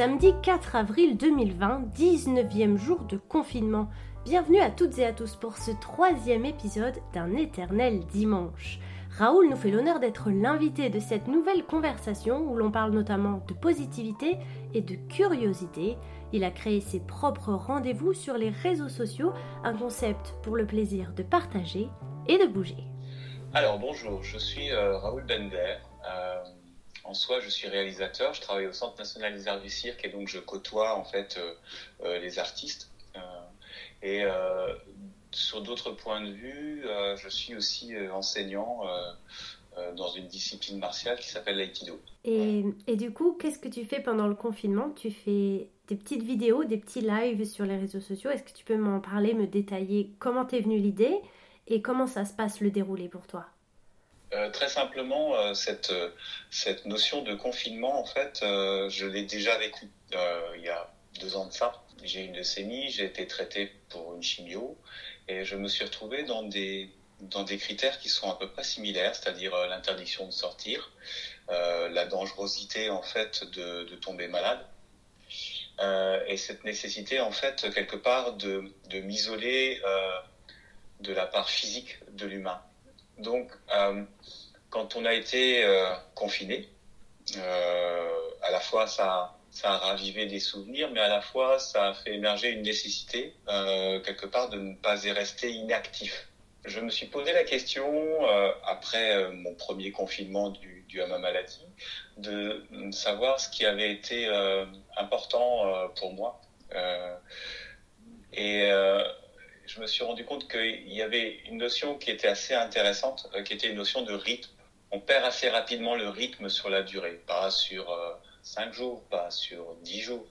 samedi 4 avril 2020, 19e jour de confinement. Bienvenue à toutes et à tous pour ce troisième épisode d'un éternel dimanche. Raoul nous fait l'honneur d'être l'invité de cette nouvelle conversation où l'on parle notamment de positivité et de curiosité. Il a créé ses propres rendez-vous sur les réseaux sociaux, un concept pour le plaisir de partager et de bouger. Alors bonjour, je suis euh, Raoul Bender. Euh, soi, je suis réalisateur. Je travaille au Centre national des arts du cirque et donc je côtoie en fait euh, euh, les artistes. Euh, et sur d'autres points de vue, je suis aussi enseignant dans une discipline martiale qui s'appelle l'aïkido. Et, et, du coup, qu'est-ce que tu fais pendant le confinement? Tu fais des petites vidéos, des petits lives sur les réseaux sociaux. Est-ce que tu peux m'en parler, me détailler comment t'es venue l'idée et comment ça se passe le déroulé pour toi? Euh, très simplement, euh, cette, euh, cette notion de confinement, en fait, je l'ai déjà vécu il y a deux ans de ça. J'ai une leucémie, j'ai été traité pour une chimio et je me suis retrouvé dans des, dans des critères qui sont à peu près similaires, c'est-à-dire l'interdiction de sortir, la dangerosité en fait de, de tomber malade. Euh, et cette nécessité, en fait, quelque part, de, de m'isoler euh, de la part physique de l'humain. Donc, euh, quand on a été euh, confiné, euh, à la fois ça, a ravivé des souvenirs, mais à la fois ça a fait émerger une nécessité, quelque part, de ne pas y rester inactif. Je me suis posé la question, après mon premier confinement du, du Hama Maladie, de savoir ce qui avait été important pour moi. et je me suis rendu compte qu'il y avait une notion qui était assez intéressante, euh, qui était une notion de rythme. On perd assez rapidement le rythme sur la durée, pas sur euh, cinq jours, pas sur dix jours,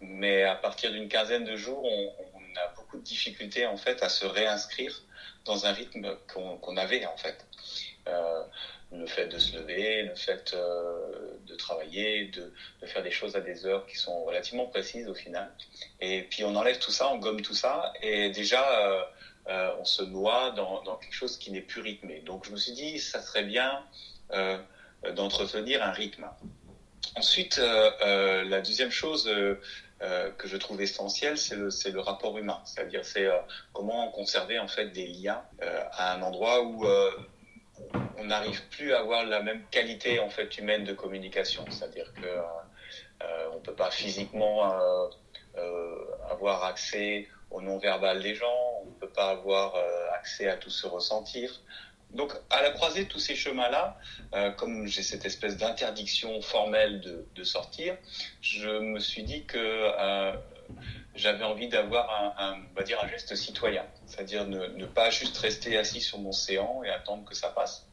mais à partir d'une quinzaine de jours, on, a beaucoup de difficultés en fait à se réinscrire dans un rythme qu'on qu avait en fait. Euh, le fait de se lever, le fait euh, de travailler, de, de, faire des choses à des heures qui sont relativement précises au final. Et puis on enlève tout ça, on gomme tout ça, et déjà euh, euh, on se noie dans, dans, quelque chose qui n'est plus rythmé. Donc je me suis dit, ça serait bien d'entretenir un rythme. Ensuite, la deuxième chose que je trouve essentielle, c'est le, le, rapport humain, c'est-à-dire c'est comment conserver en fait des liens à un endroit où on n'arrive plus à avoir la même qualité en fait humaine de communication. C'est-à-dire que euh, on peut pas physiquement euh, euh, avoir accès au non-verbal des gens, on peut pas avoir euh, accès à tout se ressentir. Donc, à la croisée de tous ces chemins-là, euh, comme j'ai cette espèce d'interdiction formelle de, sortir, je me suis dit que euh, j'avais envie d'avoir un, un, on va dire un geste citoyen, c'est-à-dire ne, ne, pas juste rester assis sur mon séant et attendre que ça passe,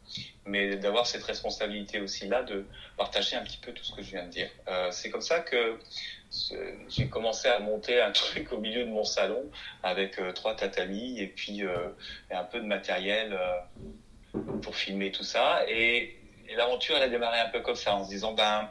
mais d'avoir cette responsabilité aussi là de partager un petit peu tout ce que je viens de dire. Euh, c'est comme ça que j'ai commencé à monter un truc au milieu de mon salon avec euh, trois tatamis et puis euh, un peu de matériel euh, pour filmer tout ça. Et, et l'aventure, elle a démarré un peu comme ça en se disant ben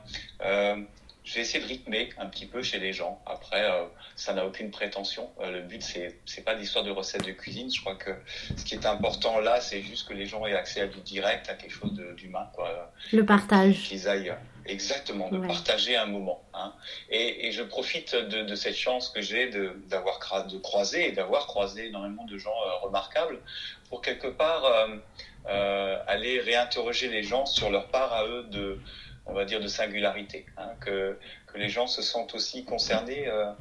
je vais essayer de rythmer un petit peu chez les gens. Après, euh, ça n'a aucune prétention. Euh, le but, c'est c'est pas d'histoire de recettes de cuisine. Je crois que ce qui est important là, c'est juste que les gens aient accès à du direct, à quelque chose d'humain, quoi. Le partage. Qu'ils aillent exactement de ouais. partager un moment. Hein. Et, et, je profite de, de cette chance que j'ai de d'avoir de croiser et d'avoir croisé énormément de gens euh, remarquables pour quelque part euh, euh, aller réinterroger les gens sur leur part à eux de on va dire, de singularité, hein, que, que les gens se sentent aussi concernés euh,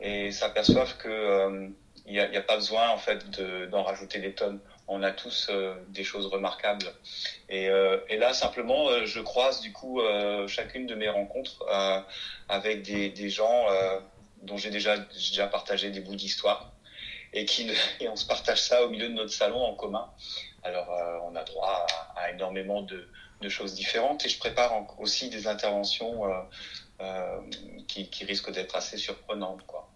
et s'aperçoivent que euh, il n'y a, pas besoin en fait d'en de, rajouter des tonnes. On a tous euh, des choses remarquables. Et, là, simplement, je croise du coup chacune de mes rencontres avec des, gens dont j'ai déjà, déjà partagé des bouts d'histoire et, qui, et on se partage ça au milieu de notre salon en commun. Alors, on a droit à énormément de, de choses différentes et je prépare aussi des interventions euh, euh, qui, risquent d'être assez surprenantes. Quoi.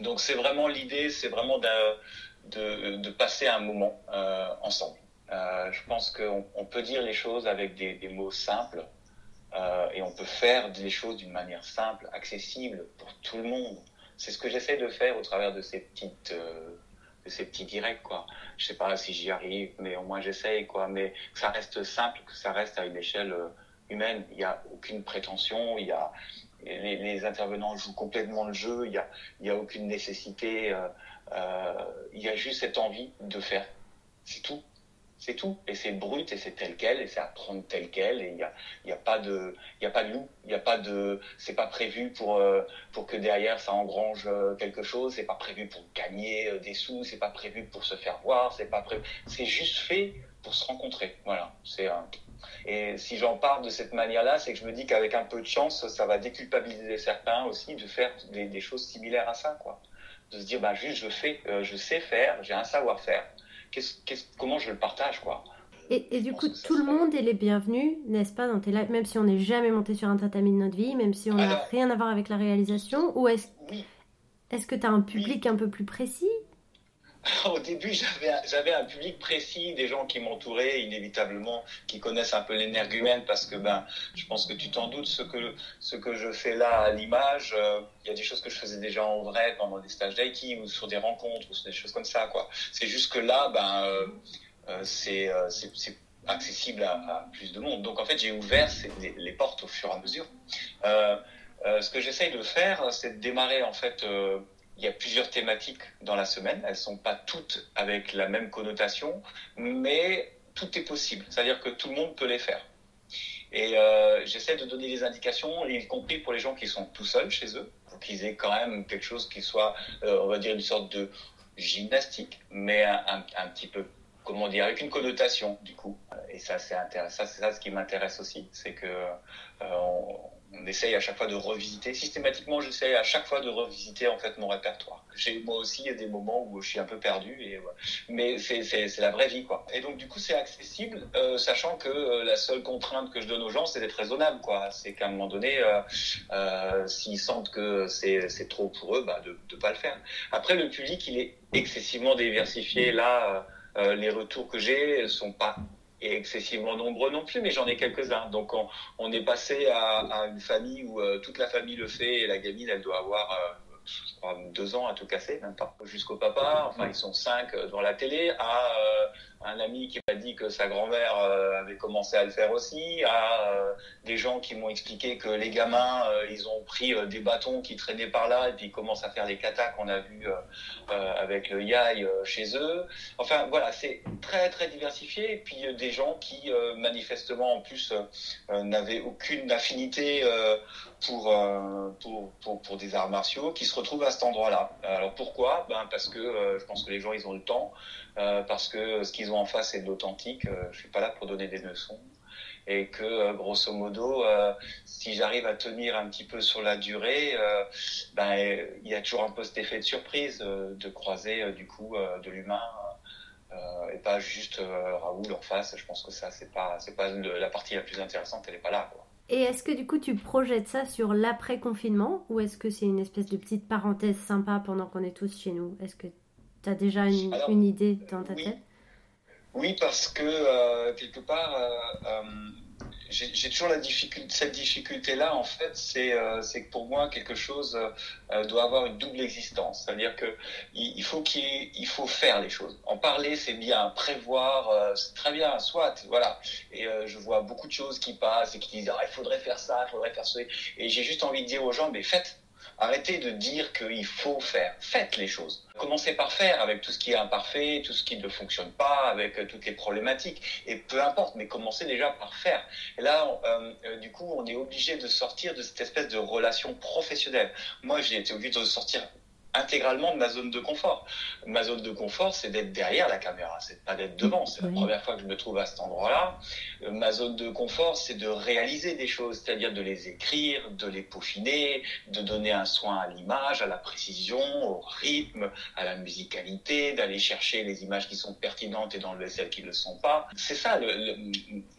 Donc c'est vraiment l'idée, c'est vraiment de, de, passer un moment euh, ensemble. Je pense qu'on on peut dire les choses avec des, des mots simples et on peut faire des choses d'une manière simple, accessible pour tout le monde. C'est ce que j'essaie de faire au travers de ces petites de ces petits directs, quoi. Je sais pas si j'y arrive, mais au moins j'essaye, quoi. Mais que ça reste simple, que ça reste à une échelle euh, humaine. Il n'y a aucune prétention, il y a, les, intervenants jouent complètement le jeu, il n'y a, y a aucune nécessité, il y a juste cette envie de faire. C'est tout. C'est tout. Et c'est brut et c'est tel quel et c'est à prendre tel quel et il n'y a, a pas de, y a pas de loup, il a pas de, c'est pas prévu pour, euh, pour que derrière ça engrange euh, quelque chose, c'est pas prévu pour gagner euh, des sous, c'est pas prévu pour se faire voir, c'est pas prévu, c'est juste fait pour se rencontrer. Voilà. C'est Et si j'en parle de cette manière-là, c'est que je me dis qu'avec un peu de chance, ça va déculpabiliser certains aussi de faire des, des choses similaires à ça, quoi. De se dire, bah, juste, je fais, je sais faire, j'ai un savoir-faire comment je le partage, quoi. Et, du coup, tout le monde est les bienvenus, n'est-ce pas, dans tes lives, même si on n'est jamais monté sur un tatami de notre vie, même si on n'a rien à voir avec la réalisation, ou est-ce est que tu as un public un peu plus précis? Au début, j'avais un public précis, des gens qui m'entouraient inévitablement, qui connaissent un peu l'énergumène, parce que ben, je pense que tu t'en doutes, ce que, je fais là à l'image, euh, il y a des choses que je faisais déjà en vrai pendant des stages d'aiki ou sur des rencontres ou sur des choses comme ça. C'est juste que là, ben, euh, euh, c'est accessible à, plus de monde. Donc en fait, j'ai ouvert les, les, portes au fur et à mesure. ce que j'essaye de faire, c'est de démarrer en fait il y a plusieurs thématiques dans la semaine. Elles sont pas toutes avec la même connotation, mais tout est possible. C'est-à-dire que tout le monde peut les faire. Et euh, j'essaie de donner des indications, y compris pour les gens qui sont tout seuls chez eux, pour qu'ils aient quand même quelque chose qui soit, euh, on va dire, une sorte de gymnastique, mais un, petit peu, comment dire, avec une connotation, du coup. Et ça, c'est intéressant. C'est ça ce qui m'intéresse aussi, c'est que euh, on, on essaye à chaque fois de revisiter. Systématiquement, j'essaye à chaque fois de revisiter en fait mon répertoire. J'ai moi aussi il y a des moments où je suis un peu perdu et mais c'est la vraie vie quoi. Et donc du coup c'est accessible, euh, sachant que euh, la seule contrainte que je donne aux gens c'est d'être raisonnable quoi. C'est qu'à un moment donné, euh, euh s'ils sentent que c'est trop pour eux, bah de ne pas le faire. Après le public il est excessivement diversifié. Là, les retours que j'ai sont pas excessivement nombreux non plus, mais j'en ai quelques-uns. Donc on, est passé à, une famille où euh, toute la famille le fait et la gamine, elle doit avoir euh, deux ans à tout casser, même pas. Jusqu'au papa, enfin ils sont cinq euh, dans la télé, à un ami qui m'a dit que sa grand-mère euh, avait commencé à le faire aussi, à euh, des gens qui m'ont expliqué que les gamins, euh, ils ont pris des bâtons qui traînaient par là et puis ils commencent à faire les katas qu'on a vu avec le yai chez eux. Enfin voilà, c'est très très diversifié. Et puis des gens qui manifestement en plus n'avaient aucune affinité pour, pour, pour, des arts martiaux, qui se retrouvent à cet endroit-là. Alors pourquoi? Ben Parce que je pense que les gens, ils ont le temps. Parce que ce qu'ils ont en face c'est de l'authentique. Euh, je suis pas là pour donner des leçons et que euh, grosso modo, si j'arrive à tenir un petit peu sur la durée, ben il y a toujours un peu cet effet de surprise de croiser du coup de l'humain. et pas juste Raoul en face. Je pense que ça, c'est pas, c'est pas la partie la plus intéressante. Elle est pas là, quoi. Et est-ce que du coup tu projettes ça sur l'après-confinement ou est-ce que c'est une espèce de petite parenthèse sympa pendant qu'on est tous chez nous? Est-ce que tu as déjà une, idée dans ta tête? Oui, parce que euh, quelque part, euh, euh, j'ai toujours la difficulté, cette difficulté-là, en fait, c'est que pour moi, quelque chose doit avoir une double existence. C'est-à-dire que il, faut qu'il faut faire les choses. En parler, c'est bien. Prévoir, c'est très bien. Soit, voilà. Et je vois beaucoup de choses qui passent et qui disent, ah, il faudrait faire ça, il faudrait faire ça. Et j'ai juste envie de dire aux gens, mais faites Arrêtez de dire qu'il faut faire. Faites les choses. Commencez par faire avec tout ce qui est imparfait, tout ce qui ne fonctionne pas, avec euh, toutes les problématiques. Et peu importe, mais commencez déjà par faire. Et là, euh, euh, du coup, on est obligé de sortir de cette espèce de relation professionnelle. Moi, j'ai été obligé de sortir intégralement de ma zone de confort. Ma zone de confort, c'est d'être derrière la caméra, c'est pas d'être devant. C'est la première fois que je me trouve à cet endroit-là. Euh, ma zone de confort, c'est de réaliser des choses, c'est-à-dire de les écrire, de les peaufiner, de donner un soin à l'image, à la précision, au rythme, à la musicalité, d'aller chercher les images qui sont pertinentes et d'enlever celles qui ne le sont pas. C'est ça,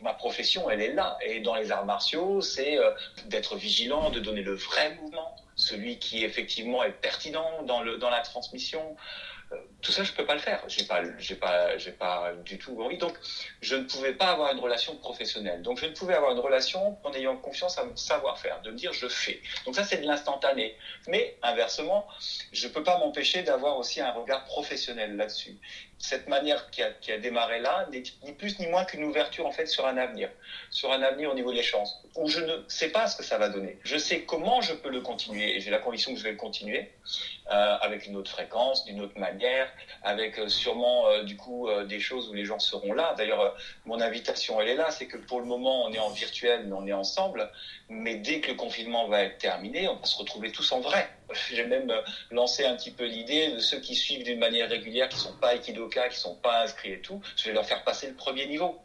ma profession, elle est là. Et dans les arts martiaux, c'est euh, d'être vigilant, de donner le vrai mouvement celui qui effectivement est pertinent dans, le, dans la transmission. Tout ça, je peux pas le faire. J'ai pas, j'ai pas, j'ai pas du tout envie. Donc, je ne pouvais pas avoir une relation professionnelle. Donc, je ne pouvais avoir une relation en ayant confiance à mon savoir-faire, de me dire je fais. Donc ça, c'est de l'instantané. Mais inversement, je peux pas m'empêcher d'avoir aussi un regard professionnel là-dessus cette manière qui a, qui a démarré là n'est ni plus ni moins qu'une ouverture en fait sur un avenir, sur un avenir au niveau des chances, où je ne sais pas ce que ça va donner. Je sais comment je peux le continuer et j'ai la conviction que je vais le continuer euh, avec une autre fréquence, d'une autre manière, avec euh, sûrement euh, du coup euh, des choses où les gens seront là. D'ailleurs, mon invitation elle est là, c'est que pour le moment on est en virtuel, mais on est ensemble, mais dès que le confinement va être terminé, on va se retrouver tous en vrai. J'ai même lancé un petit peu l'idée de ceux qui suivent d'une manière régulière, qui sont pas équidoka, qui sont pas inscrits et tout, je vais leur faire passer le premier niveau.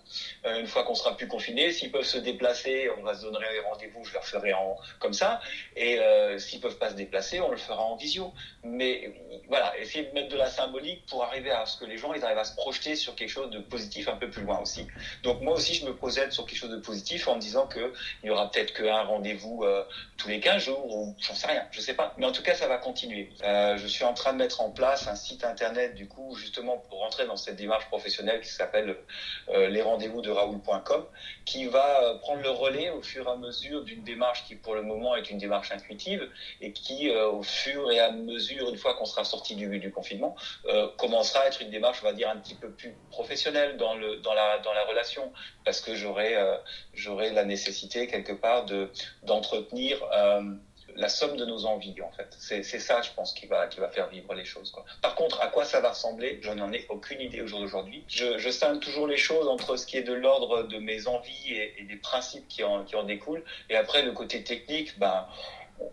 Euh, une fois qu'on sera plus confiné, s'ils peuvent se déplacer, on va se donner rendez-vous, je leur ferai en comme ça. Et euh, s'ils peuvent pas se déplacer, on le fera en visio. Mais voilà, essayer de mettre de la symbolique pour arriver à ce que les gens ils arrivent à se projeter sur quelque chose de positif un peu plus loin aussi. Donc moi aussi, je me projette sur quelque chose de positif en me disant que il y aura peut-être qu'un rendez-vous euh, tous les 15 jours ou j'en sais rien, je sais pas. Mais en tout cas, ça va continuer. Euh, je suis en train de mettre en place un site internet du coup justement pour rentrer dans cette démarche professionnelle qui s'appelle euh, les rendez-vous de Raoul.com, qui va euh, prendre le relais au fur et à mesure d'une démarche qui pour le moment est une démarche intuitive et qui euh, au fur et à mesure, une fois qu'on sera sorti du, du confinement, commencera à être une démarche, on va dire, un petit peu plus professionnelle dans, la, relation, parce que j'aurai la nécessité quelque part de d'entretenir la somme de nos envies en fait. C'est ça, je pense, qui va qui va faire vivre les choses. Quoi. Par contre, à quoi ça va ressembler, je n'en ai aucune idée au jour d'aujourd'hui. Je, je scinde toujours les choses entre ce qui est de l'ordre de mes envies et, des principes qui en qui en découlent, et après le côté technique, ben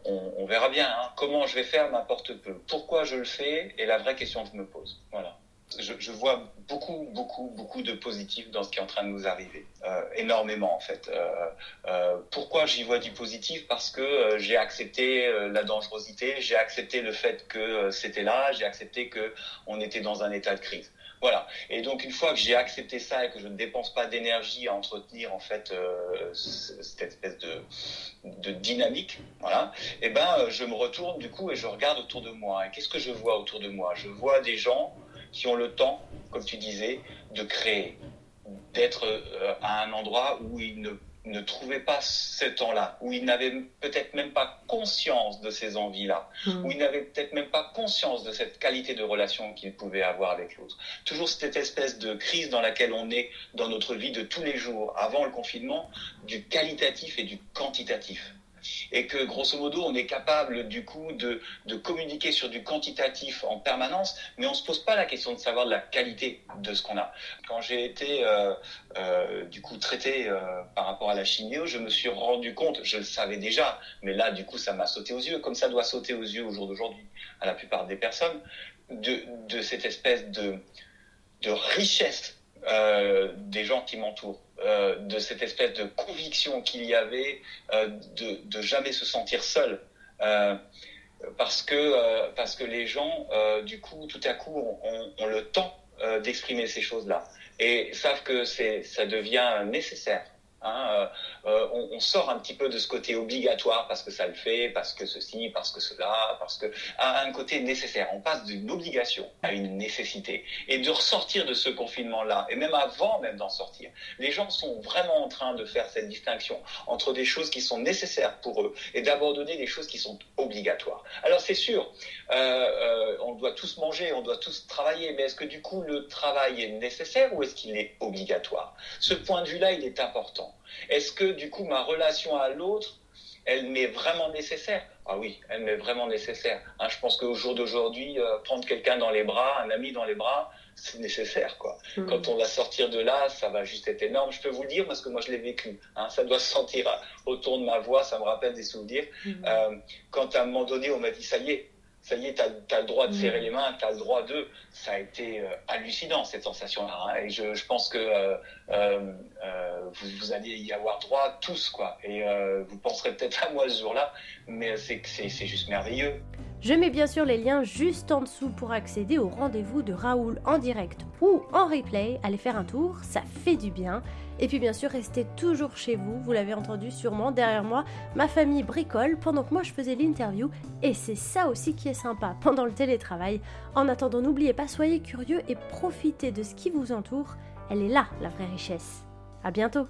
on, on verra bien. Hein. Comment je vais faire m'importe peu. Pourquoi je le fais est la vraie question que je me pose. Voilà je, vois beaucoup, beaucoup, beaucoup de positif dans ce qui est en train de nous arriver. Euh, énormément, en fait. Euh, euh, pourquoi j'y vois du positif? Parce que j'ai accepté la dangerosité, j'ai accepté le fait que c'était là, j'ai accepté que on était dans un état de crise. Voilà. Et donc une fois que j'ai accepté ça et que je ne dépense pas d'énergie à entretenir en fait cette espèce de, de dynamique, voilà, et eh ben je me retourne du coup et je regarde autour de moi. Et qu'est-ce que je vois autour de moi? Je vois des gens qui ont le temps, comme tu disais, de créer, d'être euh, à un endroit où ils ne, ne trouvaient pas ce temps-là, où ils n'avaient peut-être même pas conscience de ces envies-là, mmh. où ils n'avaient peut-être même pas conscience de cette qualité de relation qu'ils pouvaient avoir avec l'autre. Toujours cette espèce de crise dans laquelle on est dans notre vie de tous les jours, avant le confinement, du qualitatif et du quantitatif et que grosso modo on est capable du coup de, de communiquer sur du quantitatif en permanence, mais on se pose pas la question de savoir de la qualité de ce qu'on a. Quand j'ai été euh, euh, du coup traité euh, par rapport à la chimio, je me suis rendu compte, je le savais déjà, mais là du coup ça m'a sauté aux yeux, comme ça doit sauter aux yeux au jour d'aujourd'hui à la plupart des personnes, de, de cette espèce de, de richesse des gens qui m'entourent, euh, de cette espèce de conviction qu'il y avait euh, de, jamais se sentir seul. Euh, parce que, parce que les gens, du coup, tout à coup, ont, ont le temps d'exprimer ces choses-là et savent que ça devient nécessaire. Hein, euh, on, on, sort un petit peu de ce côté obligatoire parce que ça le fait, parce que ceci, parce que cela, parce que à un côté nécessaire. On passe d'une obligation à une nécessité et de ressortir de ce confinement-là et même avant même d'en sortir. Les gens sont vraiment en train de faire cette distinction entre des choses qui sont nécessaires pour eux et d'abandonner des choses qui sont obligatoires. Alors c'est sûr, euh, euh, on doit tous manger, on doit tous travailler, mais est-ce que du coup le travail est nécessaire ou est-ce qu'il est obligatoire? Ce point de vue-là, il est important. Est-ce que du coup ma relation à l'autre, elle m'est vraiment nécessaire? Ah oui, elle m'est vraiment nécessaire. Hein, je pense qu'au jour d'aujourd'hui, euh, prendre quelqu'un dans les bras, un ami dans les bras, c'est nécessaire quoi. Mmh. Quand on va sortir de là, ça va juste être énorme. Je peux vous le dire parce que moi je l'ai vécu. Hein, ça doit se sentir autour de ma voix, ça me rappelle des souvenirs. Mmh. Euh, quand à un moment donné on m'a dit ça y est, ça y est, tu as, le droit de serrer les mains, tu as le droit de. Ça a été euh, hallucinant, cette sensation-là. Hein, et je, je, pense que euh, euh, vous, vous, allez y avoir droit tous, quoi. Et vous penserez peut-être à moi ce jour-là, mais c'est juste merveilleux. Je mets bien sûr les liens juste en dessous pour accéder au rendez-vous de Raoul en direct ou en replay. Allez faire un tour, ça fait du bien. Et puis bien sûr, restez toujours chez vous, vous l'avez entendu sûrement derrière moi, ma famille bricole pendant que moi je faisais l'interview et c'est ça aussi qui est sympa pendant le télétravail. En attendant, n'oubliez pas, soyez curieux et profitez de ce qui vous entoure. Elle est là, la vraie richesse. À bientôt